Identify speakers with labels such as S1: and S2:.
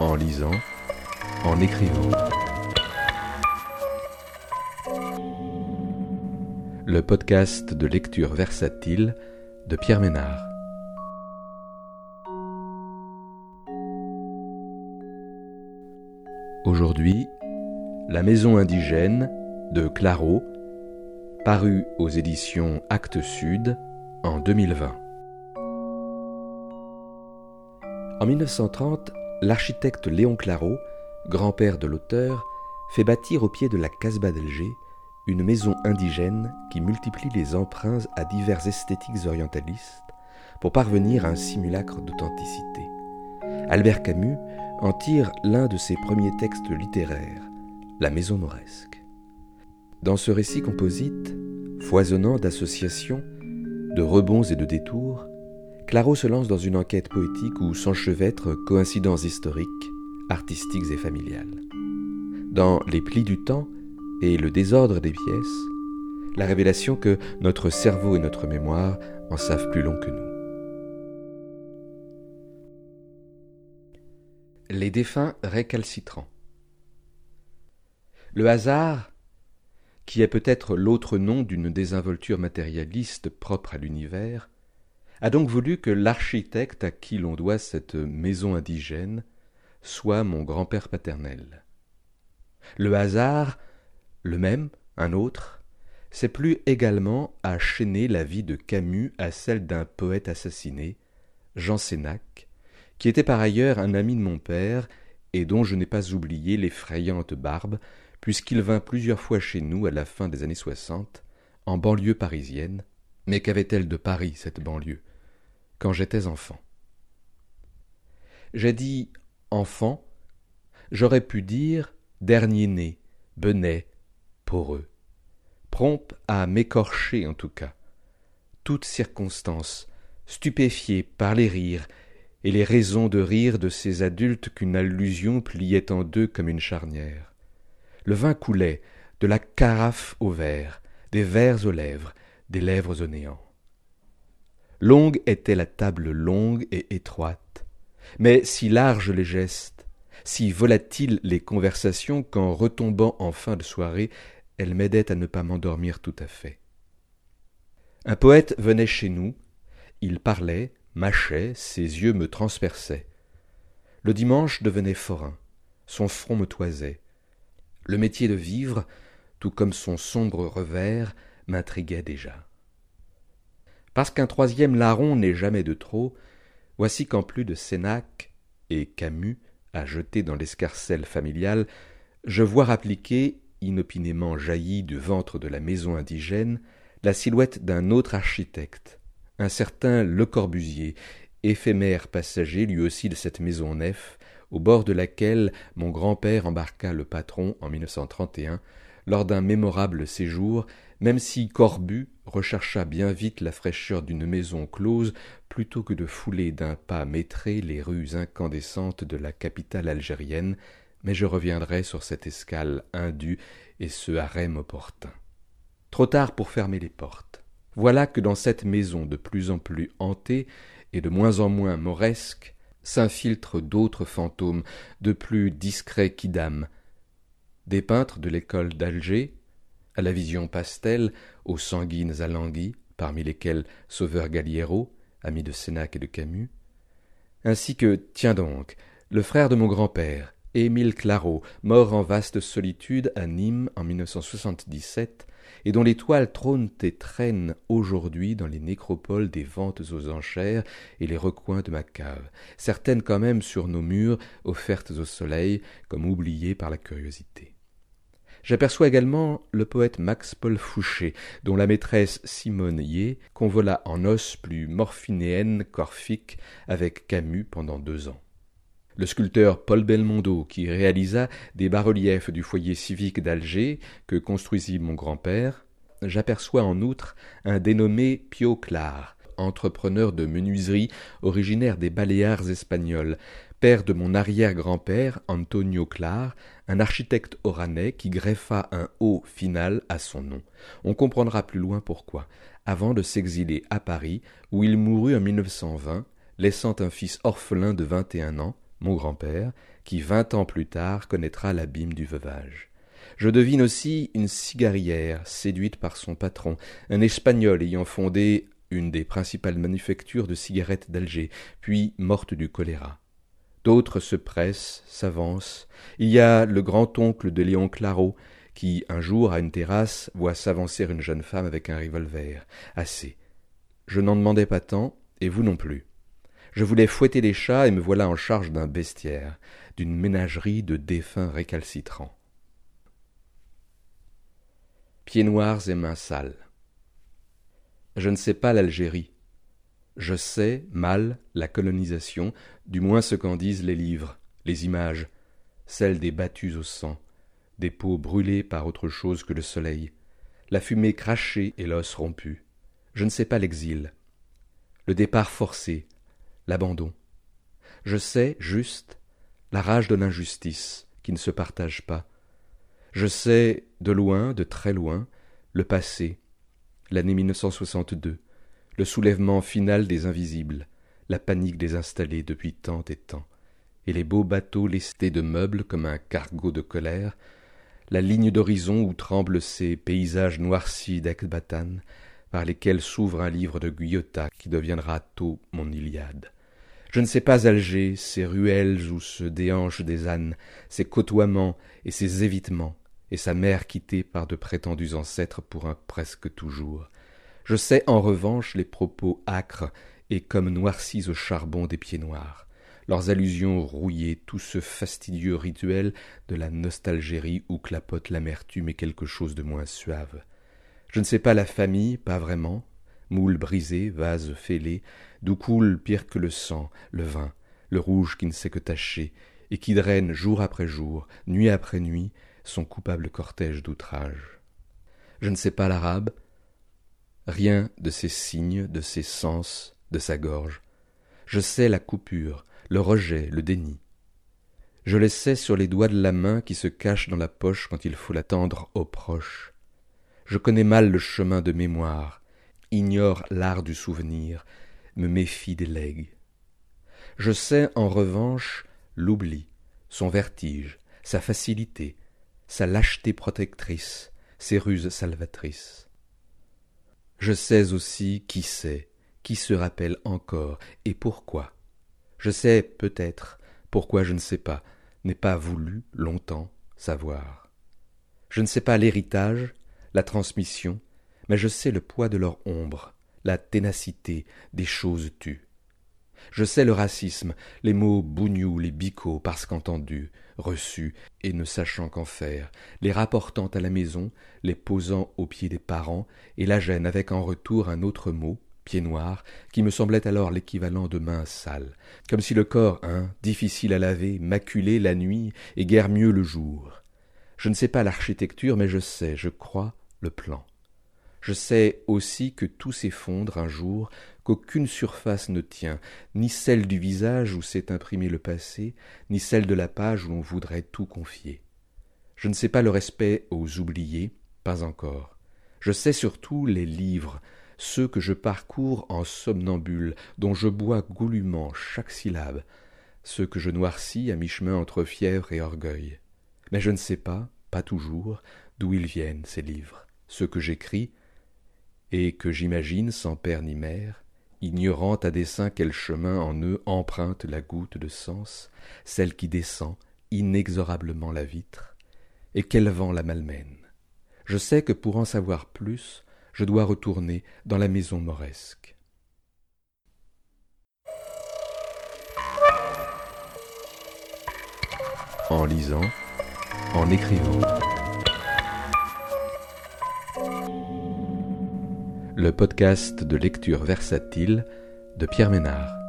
S1: en lisant, en écrivant. Le podcast de lecture versatile de Pierre Ménard. Aujourd'hui, La maison indigène de Claro, paru aux éditions Actes Sud en 2020. En 1930, l'architecte Léon Claro, grand-père de l'auteur, fait bâtir au pied de la Casbah d'Alger une maison indigène qui multiplie les emprunts à divers esthétiques orientalistes pour parvenir à un simulacre d'authenticité. Albert Camus en tire l'un de ses premiers textes littéraires, La maison mauresque. Dans ce récit composite, foisonnant d'associations, de rebonds et de détours, Claro se lance dans une enquête poétique où s'enchevêtrent coïncidences historiques, artistiques et familiales. Dans les plis du temps et le désordre des pièces, la révélation que notre cerveau et notre mémoire en savent plus long que nous. Les défunts récalcitrants. Le hasard, qui est peut-être l'autre nom d'une désinvolture matérialiste propre à l'univers, a donc voulu que l'architecte à qui l'on doit cette maison indigène soit mon grand-père paternel. Le hasard, le même, un autre, s'est plu également à chaîner la vie de Camus à celle d'un poète assassiné, Jean Sénac, qui était par ailleurs un ami de mon père et dont je n'ai pas oublié l'effrayante barbe, puisqu'il vint plusieurs fois chez nous à la fin des années soixante, en banlieue parisienne, mais qu'avait-elle de Paris, cette banlieue, quand j'étais enfant J'ai dit enfant, j'aurais pu dire dernier-né, benet, poreux, prompt à m'écorcher en tout cas, toute circonstance, stupéfiée par les rires et les raisons de rire de ces adultes qu'une allusion pliait en deux comme une charnière. Le vin coulait, de la carafe au verre, des verres aux lèvres, des lèvres au néant. Longue était la table longue et étroite, mais si larges les gestes, si volatiles les conversations qu'en retombant en fin de soirée, elles m'aidaient à ne pas m'endormir tout à fait. Un poète venait chez nous, il parlait, mâchait, ses yeux me transperçaient. Le dimanche devenait forain, son front me toisait. Le métier de vivre, tout comme son sombre revers, m'intriguait déjà. Parce qu'un troisième larron n'est jamais de trop, voici qu'en plus de Sénac et Camus à jeter dans l'escarcelle familiale, je vois appliquer, inopinément jailli du ventre de la maison indigène, la silhouette d'un autre architecte, un certain Le Corbusier, éphémère passager lui aussi de cette maison nef, au bord de laquelle mon grand-père embarqua le patron en 1931, lors d'un mémorable séjour, même si Corbu rechercha bien vite la fraîcheur d'une maison close plutôt que de fouler d'un pas maîtré les rues incandescentes de la capitale algérienne, mais je reviendrai sur cette escale indue et ce harem opportun. Trop tard pour fermer les portes. Voilà que dans cette maison de plus en plus hantée et de moins en moins mauresque s'infiltrent d'autres fantômes, de plus discrets qu'idam. Des peintres de l'école d'Alger, à la vision pastel, aux sanguines alanguies, parmi lesquels Sauveur Galliero, ami de Sénac et de Camus, ainsi que, tiens donc, le frère de mon grand-père, Émile Claro, mort en vaste solitude à Nîmes en 1977, et dont les toiles trônent et traînent aujourd'hui dans les nécropoles des ventes aux enchères et les recoins de ma cave, certaines quand même sur nos murs, offertes au soleil, comme oubliées par la curiosité. J'aperçois également le poète Max Paul Fouché, dont la maîtresse Simone Yé convola en os plus morphinéenne qu'orphique avec Camus pendant deux ans. Le sculpteur Paul Belmondo, qui réalisa des bas-reliefs du foyer civique d'Alger que construisit mon grand-père, j'aperçois en outre un dénommé Pio Clar, entrepreneur de menuiserie originaire des Baléares espagnols, père de mon arrière-grand-père Antonio Clar, un architecte oranais qui greffa un haut final à son nom. On comprendra plus loin pourquoi, avant de s'exiler à Paris, où il mourut en 1920, laissant un fils orphelin de vingt et un ans, mon grand-père, qui vingt ans plus tard connaîtra l'abîme du veuvage. Je devine aussi une cigarière séduite par son patron, un Espagnol ayant fondé une des principales manufactures de cigarettes d'Alger, puis morte du choléra. D'autres se pressent, s'avancent. Il y a le grand-oncle de Léon Claro, qui, un jour, à une terrasse, voit s'avancer une jeune femme avec un revolver. Assez. Je n'en demandais pas tant, et vous non plus. Je voulais fouetter les chats et me voilà en charge d'un bestiaire, d'une ménagerie de défunts récalcitrants. Pieds noirs et mains sales. Je ne sais pas l'Algérie. Je sais mal la colonisation, du moins ce qu'en disent les livres, les images, celles des battus au sang, des peaux brûlées par autre chose que le soleil, la fumée crachée et l'os rompu. Je ne sais pas l'exil, le départ forcé, l'abandon. Je sais, juste, la rage de l'injustice qui ne se partage pas. Je sais, de loin, de très loin, le passé, l'année 1962, le soulèvement final des invisibles, la panique des installés depuis tant et tant, et les beaux bateaux lestés de meubles comme un cargo de colère, la ligne d'horizon où tremblent ces paysages noircis d'Ekbatan, par lesquels s'ouvre un livre de Guyotat qui deviendra tôt mon Iliade. Je ne sais pas Alger, ces ruelles où se déhanchent des ânes, ces côtoiements et ces évitements, et sa mère quittée par de prétendus ancêtres pour un presque toujours. Je sais en revanche les propos âcres et comme noircis au charbon des pieds noirs leurs allusions rouillées, tout ce fastidieux rituel de la nostalgérie où clapote l'amertume et quelque chose de moins suave. Je ne sais pas la famille, pas vraiment, moule brisé, vase fêlé, d'où coule pire que le sang, le vin, le rouge qui ne sait que tacher, et qui draine jour après jour, nuit après nuit, son coupable cortège d'outrage. Je ne sais pas l'arabe, rien de ses signes, de ses sens, de sa gorge. Je sais la coupure, le rejet, le déni. Je le sais sur les doigts de la main qui se cache dans la poche quand il faut l'attendre au proche. Je connais mal le chemin de mémoire, ignore l'art du souvenir, me méfie des legs. Je sais en revanche l'oubli, son vertige, sa facilité, sa lâcheté protectrice, ses ruses salvatrices. Je sais aussi qui sait, qui se rappelle encore et pourquoi. Je sais peut-être pourquoi je ne sais pas, n'ai pas voulu longtemps savoir. Je ne sais pas l'héritage, la transmission, mais je sais le poids de leur ombre, la ténacité des choses tues. Je sais le racisme, les mots bougnoux, les bicots, parce qu'entendus, reçus, et ne sachant qu'en faire, les rapportant à la maison, les posant aux pieds des parents, et la gêne avec en retour un autre mot, pied noir, qui me semblait alors l'équivalent de main sale, comme si le corps, hein, difficile à laver, maculé la nuit et guère mieux le jour. Je ne sais pas l'architecture, mais je sais, je crois, le plan. Je sais aussi que tout s'effondre un jour, qu'aucune surface ne tient, ni celle du visage où s'est imprimé le passé, ni celle de la page où l'on voudrait tout confier. Je ne sais pas le respect aux oubliés, pas encore. Je sais surtout les livres, ceux que je parcours en somnambule, dont je bois goulûment chaque syllabe, ceux que je noircis à mi-chemin entre fièvre et orgueil. Mais je ne sais pas, pas toujours, d'où ils viennent, ces livres, ceux que j'écris, et que j'imagine sans père ni mère, ignorant à dessein quel chemin en eux emprunte la goutte de sens, celle qui descend inexorablement la vitre, et quel vent la malmène. Je sais que pour en savoir plus, je dois retourner dans la maison mauresque. En lisant, en écrivant. Le podcast de lecture versatile de Pierre Ménard.